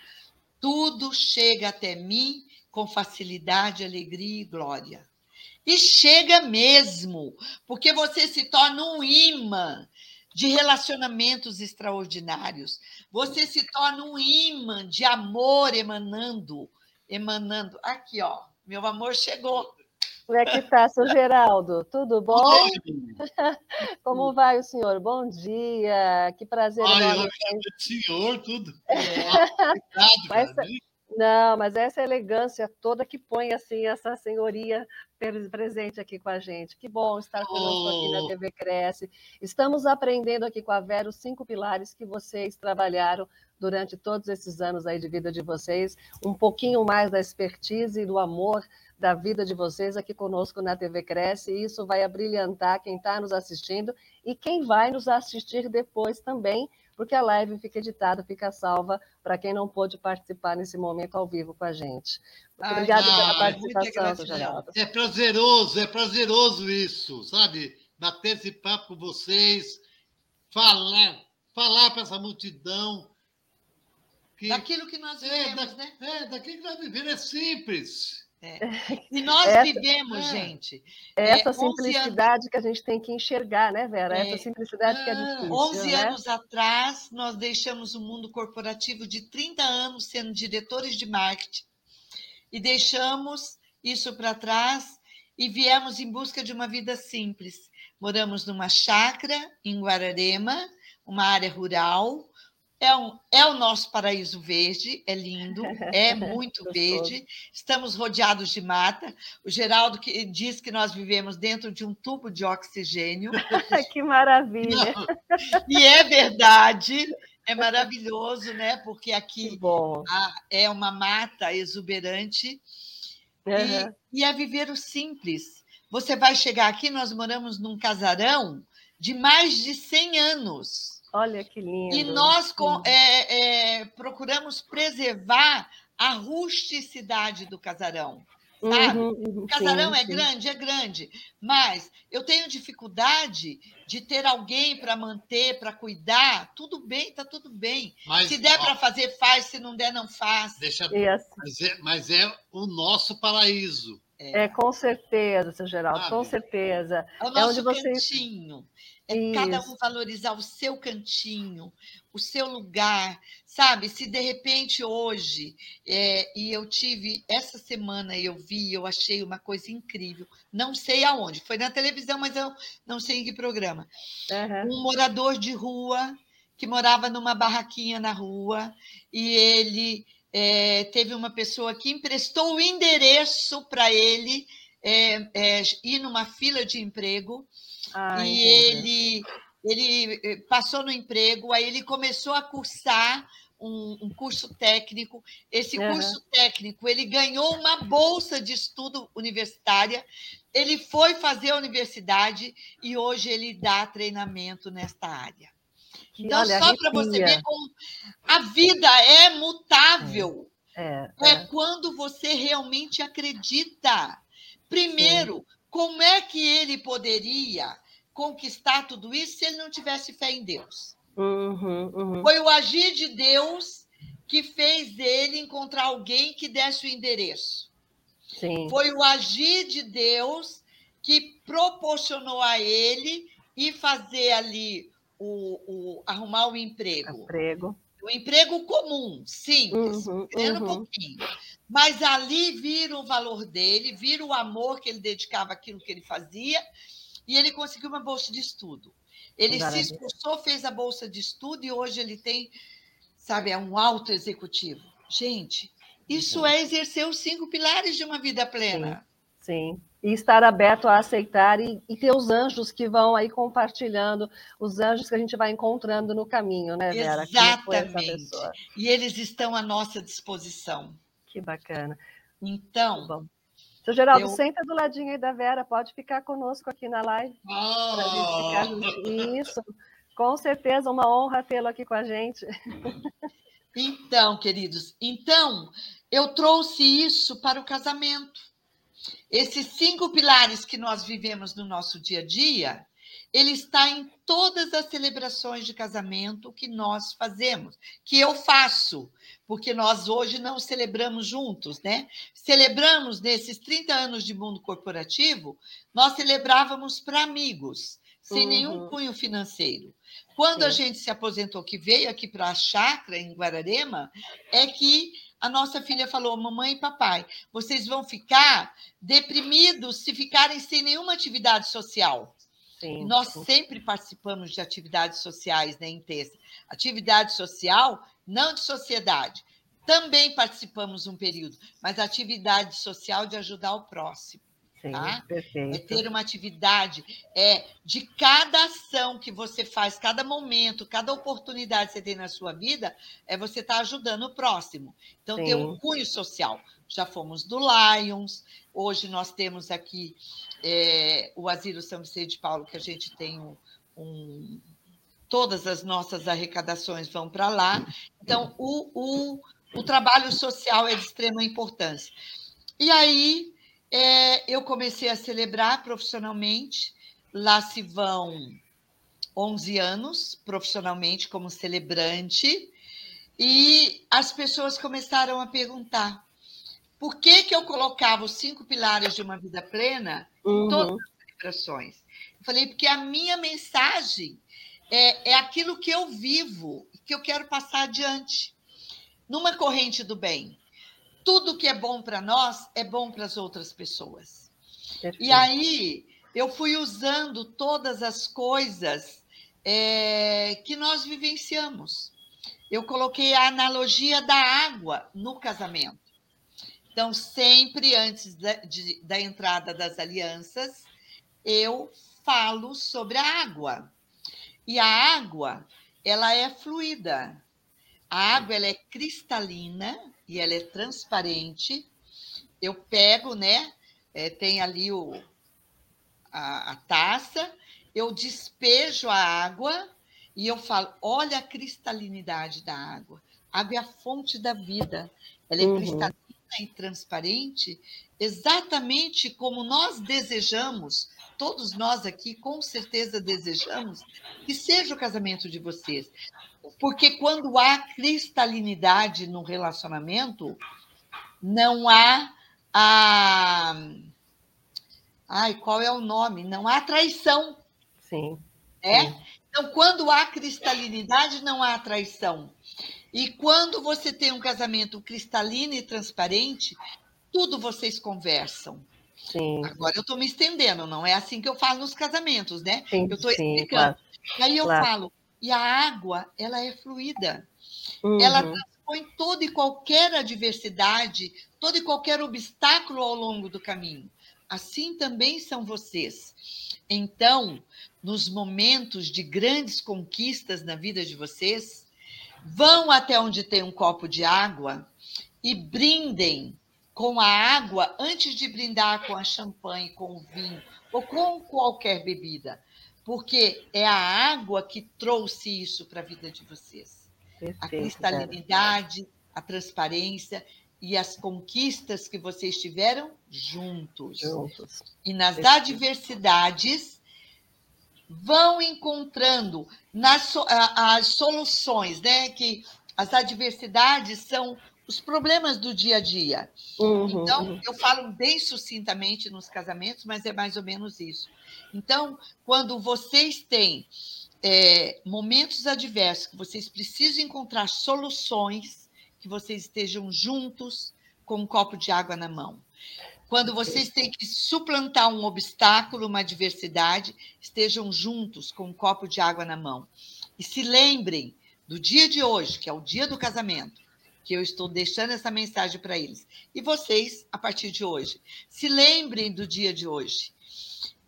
tudo chega até mim com facilidade, alegria e glória. E chega mesmo, porque você se torna um imã de relacionamentos extraordinários. Você se torna um imã de amor emanando, emanando. Aqui, ó, meu amor chegou. Como é que está, seu Geraldo? Tudo bom? Como vai o senhor? Bom dia, que prazer. Ai, eu senhor, tudo. É. Obrigado, mas, não, mas essa elegância toda que põe assim essa senhoria presente aqui com a gente. Que bom estar conosco aqui na TV Cresce. Estamos aprendendo aqui com a Vera os cinco pilares que vocês trabalharam durante todos esses anos aí de vida de vocês, um pouquinho mais da expertise e do amor da vida de vocês aqui conosco na TV Cresce, e isso vai abrilhantar quem está nos assistindo e quem vai nos assistir depois também, porque a live fica editada, fica salva para quem não pôde participar nesse momento ao vivo com a gente. Muito obrigada pela participação, Geraldo. É prazeroso, é prazeroso isso, sabe? Bater esse papo com vocês, falar, falar para essa multidão. Que... Daquilo que nós vivemos, é, da, né? É, daquilo que nós vivemos, é simples. É. E nós essa, vivemos, é. gente. É essa simplicidade anos... que a gente tem que enxergar, né, Vera? Essa é. simplicidade que é difícil. 11 né? anos atrás, nós deixamos o mundo corporativo de 30 anos sendo diretores de marketing e deixamos isso para trás e viemos em busca de uma vida simples. Moramos numa chácara em Guararema, uma área rural, é, um, é o nosso paraíso verde, é lindo, é muito verde. Estamos rodeados de mata. O Geraldo que diz que nós vivemos dentro de um tubo de oxigênio. que maravilha! E é verdade, é maravilhoso, né? Porque aqui a, é uma mata exuberante. Uhum. E, e é viver o simples. Você vai chegar aqui, nós moramos num casarão de mais de 100 anos. Olha que lindo. E nós é, é, procuramos preservar a rusticidade do casarão. Sabe? Uhum, uhum, o casarão sim, é sim. grande, é grande, mas eu tenho dificuldade de ter alguém para manter, para cuidar. Tudo bem, está tudo bem. Mas, se der para fazer, faz. Se não der, não faz. Deixa, mas, é, mas é o nosso paraíso. É, é com certeza, seu Geraldo, com certeza. É o nosso é onde cantinho. É Isso. cada um valorizar o seu cantinho, o seu lugar, sabe? Se de repente hoje, é, e eu tive, essa semana eu vi, eu achei uma coisa incrível, não sei aonde, foi na televisão, mas eu não sei em que programa. Uhum. Um morador de rua que morava numa barraquinha na rua e ele é, teve uma pessoa que emprestou o endereço para ele é, é, ir numa fila de emprego Ai, e ele ele eh, passou no emprego, aí ele começou a cursar um, um curso técnico. Esse uhum. curso técnico, ele ganhou uma bolsa de estudo universitária. Ele foi fazer a universidade e hoje ele dá treinamento nesta área. Então, Olha, só para você ver como a vida é mutável. É, é, é quando você realmente acredita. Primeiro, Sim. Como é que ele poderia conquistar tudo isso se ele não tivesse fé em Deus. Uhum, uhum. Foi o agir de Deus que fez ele encontrar alguém que desse o endereço. Sim. Foi o agir de Deus que proporcionou a ele ir fazer ali o, o arrumar o emprego. Emprego. O emprego comum, simples, uhum, uhum. um pouquinho. Mas ali vira o valor dele, vira o amor que ele dedicava àquilo que ele fazia e ele conseguiu uma bolsa de estudo. Ele Maravilha. se esforçou, fez a bolsa de estudo e hoje ele tem, sabe, é um alto executivo. Gente, isso é exercer os cinco pilares de uma vida plena. Sim. sim. E estar aberto a aceitar e, e, ter os anjos que vão aí compartilhando, os anjos que a gente vai encontrando no caminho, né, Vera? Exatamente. E eles estão à nossa disposição. Que bacana. Então, seu Geraldo, eu... senta do ladinho aí da Vera, pode ficar conosco aqui na live. Oh. Isso, com certeza, uma honra tê-lo aqui com a gente. Então, queridos, então eu trouxe isso para o casamento. Esses cinco pilares que nós vivemos no nosso dia a dia, ele está em todas as celebrações de casamento que nós fazemos, que eu faço, porque nós hoje não celebramos juntos, né? Celebramos nesses 30 anos de mundo corporativo, nós celebrávamos para amigos, sem uhum. nenhum cunho financeiro. Quando Sim. a gente se aposentou, que veio aqui para a chácara em Guararema, é que a nossa filha falou: mamãe e papai, vocês vão ficar deprimidos se ficarem sem nenhuma atividade social. Sim. Nós sempre participamos de atividades sociais né, Intesa. Atividade social, não de sociedade. Também participamos um período, mas atividade social de ajudar o próximo. Sim, tá? perfeito. É ter uma atividade é de cada ação que você faz, cada momento, cada oportunidade que você tem na sua vida, é você estar tá ajudando o próximo. Então, Sim. ter um cunho social. Já fomos do Lions, hoje nós temos aqui é, o Asilo São Vicente de Paulo, que a gente tem um, um todas as nossas arrecadações vão para lá. Então, o, o, o trabalho social é de extrema importância. E aí, é, eu comecei a celebrar profissionalmente. Lá se vão 11 anos profissionalmente como celebrante. E as pessoas começaram a perguntar: por que, que eu colocava os cinco pilares de uma vida plena uhum. em todas as celebrações? Eu falei, porque a minha mensagem é, é aquilo que eu vivo que eu quero passar adiante. Numa corrente do bem. Tudo que é bom para nós é bom para as outras pessoas. Perfeito. E aí eu fui usando todas as coisas é, que nós vivenciamos. Eu coloquei a analogia da água no casamento. Então, sempre antes da, de, da entrada das alianças, eu falo sobre a água. E a água, ela é fluida. A água ela é cristalina e ela é transparente. Eu pego, né? É, tem ali o, a, a taça, eu despejo a água e eu falo: olha a cristalinidade da água. A água é a fonte da vida. Ela é uhum. cristalina e transparente, exatamente como nós desejamos, todos nós aqui com certeza desejamos, que seja o casamento de vocês. Porque quando há cristalinidade no relacionamento, não há a. Ai, qual é o nome? Não há traição. Sim. É? Sim. Então, quando há cristalinidade, não há traição. E quando você tem um casamento cristalino e transparente, tudo vocês conversam. Sim. Agora eu estou me estendendo, não é assim que eu falo nos casamentos, né? Sim, eu estou explicando. Claro. E aí eu claro. falo, e a água, ela é fluida. Uhum. Ela transpõe toda e qualquer adversidade, todo e qualquer obstáculo ao longo do caminho. Assim também são vocês. Então, nos momentos de grandes conquistas na vida de vocês, vão até onde tem um copo de água e brindem com a água antes de brindar com a champanhe, com o vinho ou com qualquer bebida, porque é a água que trouxe isso para a vida de vocês. Perfeito, a cristalinidade, cara. a transparência e as conquistas que vocês tiveram juntos. juntos. E nas Perfeito. adversidades vão encontrando nas as soluções, né? Que as adversidades são os problemas do dia a dia. Uhum, então, uhum. eu falo bem sucintamente nos casamentos, mas é mais ou menos isso. Então, quando vocês têm é, momentos adversos, que vocês precisam encontrar soluções, que vocês estejam juntos com um copo de água na mão. Quando vocês têm que suplantar um obstáculo, uma adversidade, estejam juntos com um copo de água na mão. E se lembrem do dia de hoje, que é o dia do casamento, que eu estou deixando essa mensagem para eles. E vocês, a partir de hoje, se lembrem do dia de hoje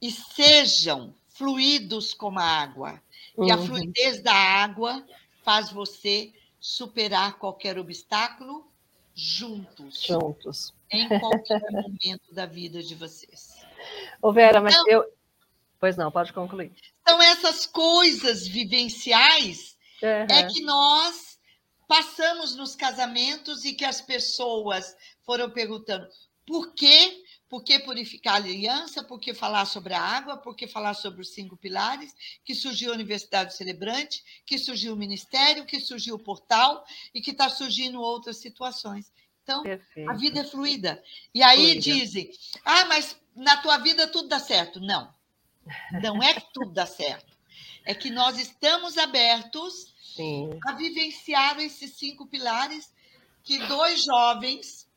e sejam fluidos como a água. Uhum. E a uhum. fluidez da água faz você superar qualquer obstáculo juntos. Juntos. Em qualquer momento da vida de vocês. Ô Vera, então, mas eu. Pois não, pode concluir. Então, essas coisas vivenciais uhum. é que nós passamos nos casamentos e que as pessoas foram perguntando por quê? Por que purificar a aliança? Por que falar sobre a água? Por que falar sobre os cinco pilares? Que surgiu a Universidade Celebrante, que surgiu o Ministério, que surgiu o portal e que está surgindo outras situações. Então, Perfeito. a vida é fluida. E aí Fluida. dizem, ah, mas na tua vida tudo dá certo. Não, não é que tudo dá certo. É que nós estamos abertos Sim. a vivenciar esses cinco pilares que dois jovens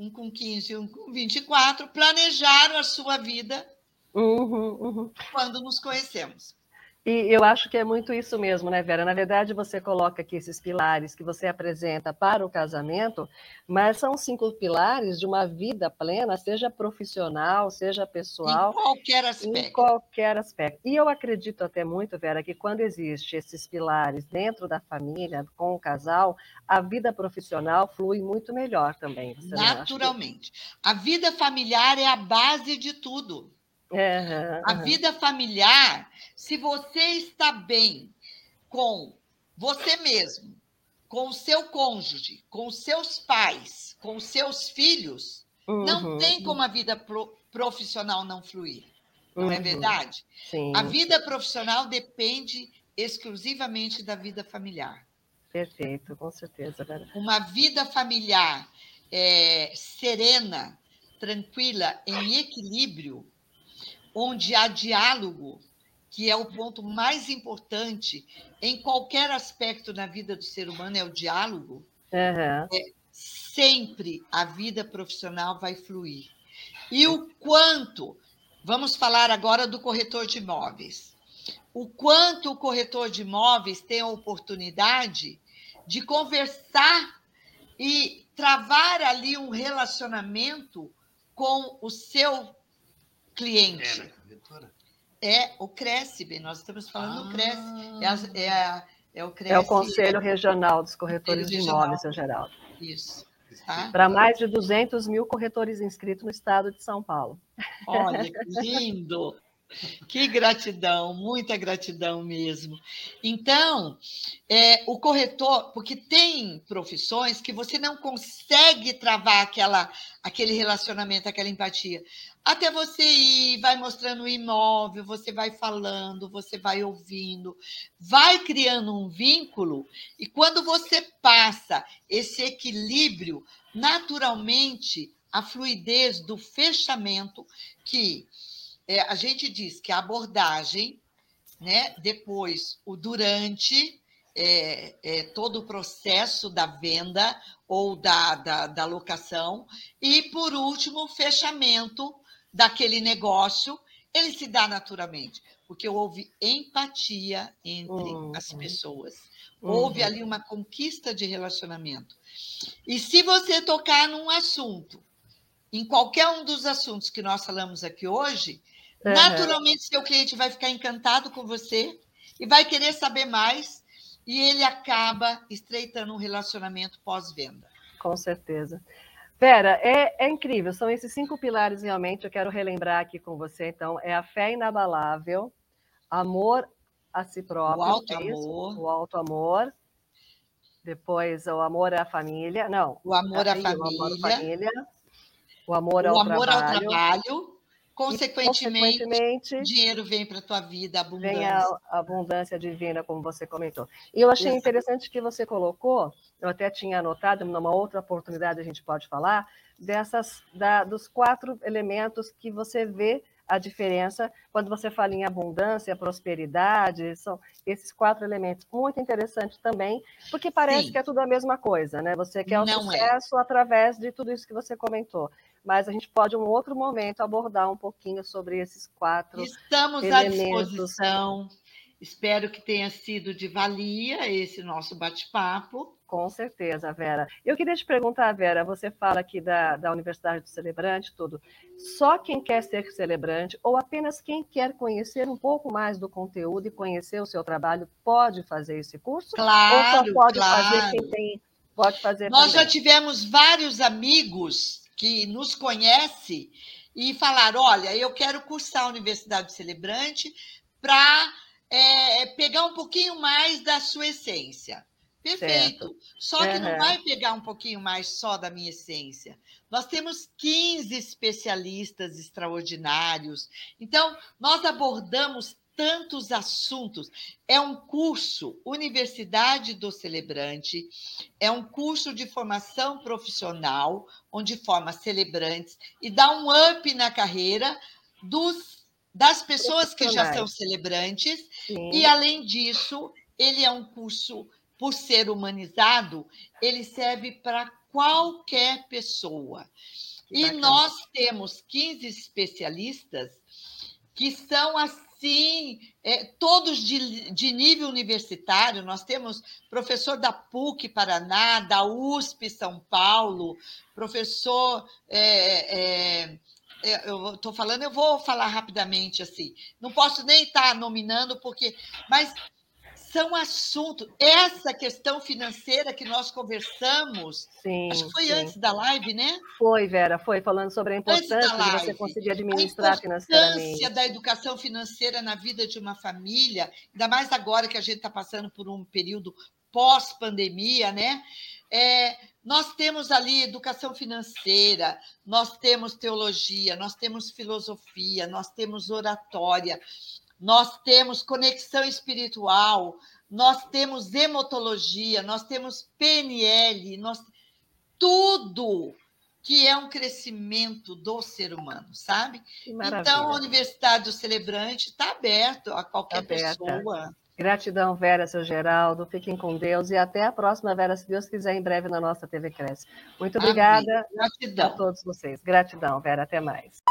um com 15 e um com 24, planejaram a sua vida uhum, uhum. quando nos conhecemos. E eu acho que é muito isso mesmo, né, Vera? Na verdade, você coloca aqui esses pilares que você apresenta para o casamento, mas são cinco pilares de uma vida plena, seja profissional, seja pessoal. Em qualquer aspecto. Em qualquer aspecto. E eu acredito até muito, Vera, que quando existe esses pilares dentro da família, com o casal, a vida profissional flui muito melhor também. Naturalmente. A vida familiar é a base de tudo. Uhum, a vida familiar, se você está bem com você mesmo, com o seu cônjuge, com os seus pais, com os seus filhos, uhum. não tem como a vida pro, profissional não fluir. Não é uhum. é verdade? Sim. A vida profissional depende exclusivamente da vida familiar. Perfeito, com certeza. Vera. Uma vida familiar é, serena, tranquila, em equilíbrio, onde há diálogo, que é o ponto mais importante em qualquer aspecto na vida do ser humano, é o diálogo, uhum. é, sempre a vida profissional vai fluir. E o quanto, vamos falar agora do corretor de imóveis, o quanto o corretor de imóveis tem a oportunidade de conversar e travar ali um relacionamento com o seu cliente. É, o Cresce, nós estamos falando ah. do Cresce. É, é, é, o Cresce. É o Conselho Regional dos Corretores de Imóveis, seu Geraldo. Isso. Tá? Para mais de 200 mil corretores inscritos no estado de São Paulo. Olha, que lindo! Que gratidão, muita gratidão mesmo. Então, é, o corretor, porque tem profissões que você não consegue travar aquela, aquele relacionamento, aquela empatia. Até você ir, vai mostrando o imóvel, você vai falando, você vai ouvindo, vai criando um vínculo, e quando você passa esse equilíbrio, naturalmente a fluidez do fechamento, que é, a gente diz que a abordagem, né, depois o durante, é, é, todo o processo da venda ou da, da, da locação, e por último, o fechamento daquele negócio, ele se dá naturalmente, porque houve empatia entre uhum. as pessoas. Houve uhum. ali uma conquista de relacionamento. E se você tocar num assunto, em qualquer um dos assuntos que nós falamos aqui hoje, Uhum. Naturalmente, seu cliente vai ficar encantado com você e vai querer saber mais, e ele acaba estreitando um relacionamento pós-venda. Com certeza. Vera, é, é, incrível, são esses cinco pilares realmente, eu quero relembrar aqui com você, então, é a fé inabalável, amor a si próprio, o alto amor, o alto amor, depois o amor à família, não, o amor à família, o amor à família, o amor ao, o amor trabalho, ao trabalho, Consequentemente, consequentemente, dinheiro vem para a tua vida, abundância. Vem a, abundância divina, como você comentou. E eu achei interessante que você colocou, eu até tinha anotado, numa outra oportunidade a gente pode falar, dessas, da, dos quatro elementos que você vê a diferença quando você fala em abundância, prosperidade, são esses quatro elementos. Muito interessante também, porque parece Sim. que é tudo a mesma coisa, né? Você quer o Não é. sucesso é. através de tudo isso que você comentou mas a gente pode, em um outro momento, abordar um pouquinho sobre esses quatro Estamos elementos. à disposição. Espero que tenha sido de valia esse nosso bate-papo. Com certeza, Vera. Eu queria te perguntar, Vera, você fala aqui da, da Universidade do Celebrante, tudo. Só quem quer ser celebrante ou apenas quem quer conhecer um pouco mais do conteúdo e conhecer o seu trabalho pode fazer esse curso? Claro, ou só pode claro. fazer quem tem, pode fazer Nós também? já tivemos vários amigos que nos conhece e falar: olha, eu quero cursar a Universidade Celebrante para é, pegar um pouquinho mais da sua essência. Perfeito. Certo. Só que uhum. não vai pegar um pouquinho mais só da minha essência. Nós temos 15 especialistas extraordinários. Então, nós abordamos tantos assuntos. É um curso Universidade do Celebrante, é um curso de formação profissional, onde forma celebrantes e dá um up na carreira dos, das pessoas que já são celebrantes. Sim. E, além disso, ele é um curso, por ser humanizado, ele serve para qualquer pessoa. E nós temos 15 especialistas que são as Sim, é, todos de, de nível universitário. Nós temos professor da PUC Paraná, da USP São Paulo, professor. É, é, é eu estou falando, eu vou falar rapidamente assim. Não posso nem estar tá nominando, porque. Mas são assuntos. Essa questão financeira que nós conversamos, sim, acho que foi sim. antes da live, né? Foi, Vera, foi falando sobre a importância de você conseguir administrar financeiramente. A importância da educação financeira na vida de uma família, ainda mais agora que a gente está passando por um período pós-pandemia, né? É, nós temos ali educação financeira, nós temos teologia, nós temos filosofia, nós temos oratória, nós temos conexão espiritual, nós temos hemotologia, nós temos PNL, nós tudo que é um crescimento do ser humano, sabe? Então, a Universidade do Celebrante está aberta a qualquer tá pessoa. Gratidão, Vera, seu Geraldo. Fiquem com Deus e até a próxima, Vera, se Deus quiser, em breve na nossa TV Cresce. Muito obrigada Gratidão. a todos vocês. Gratidão, Vera. Até mais.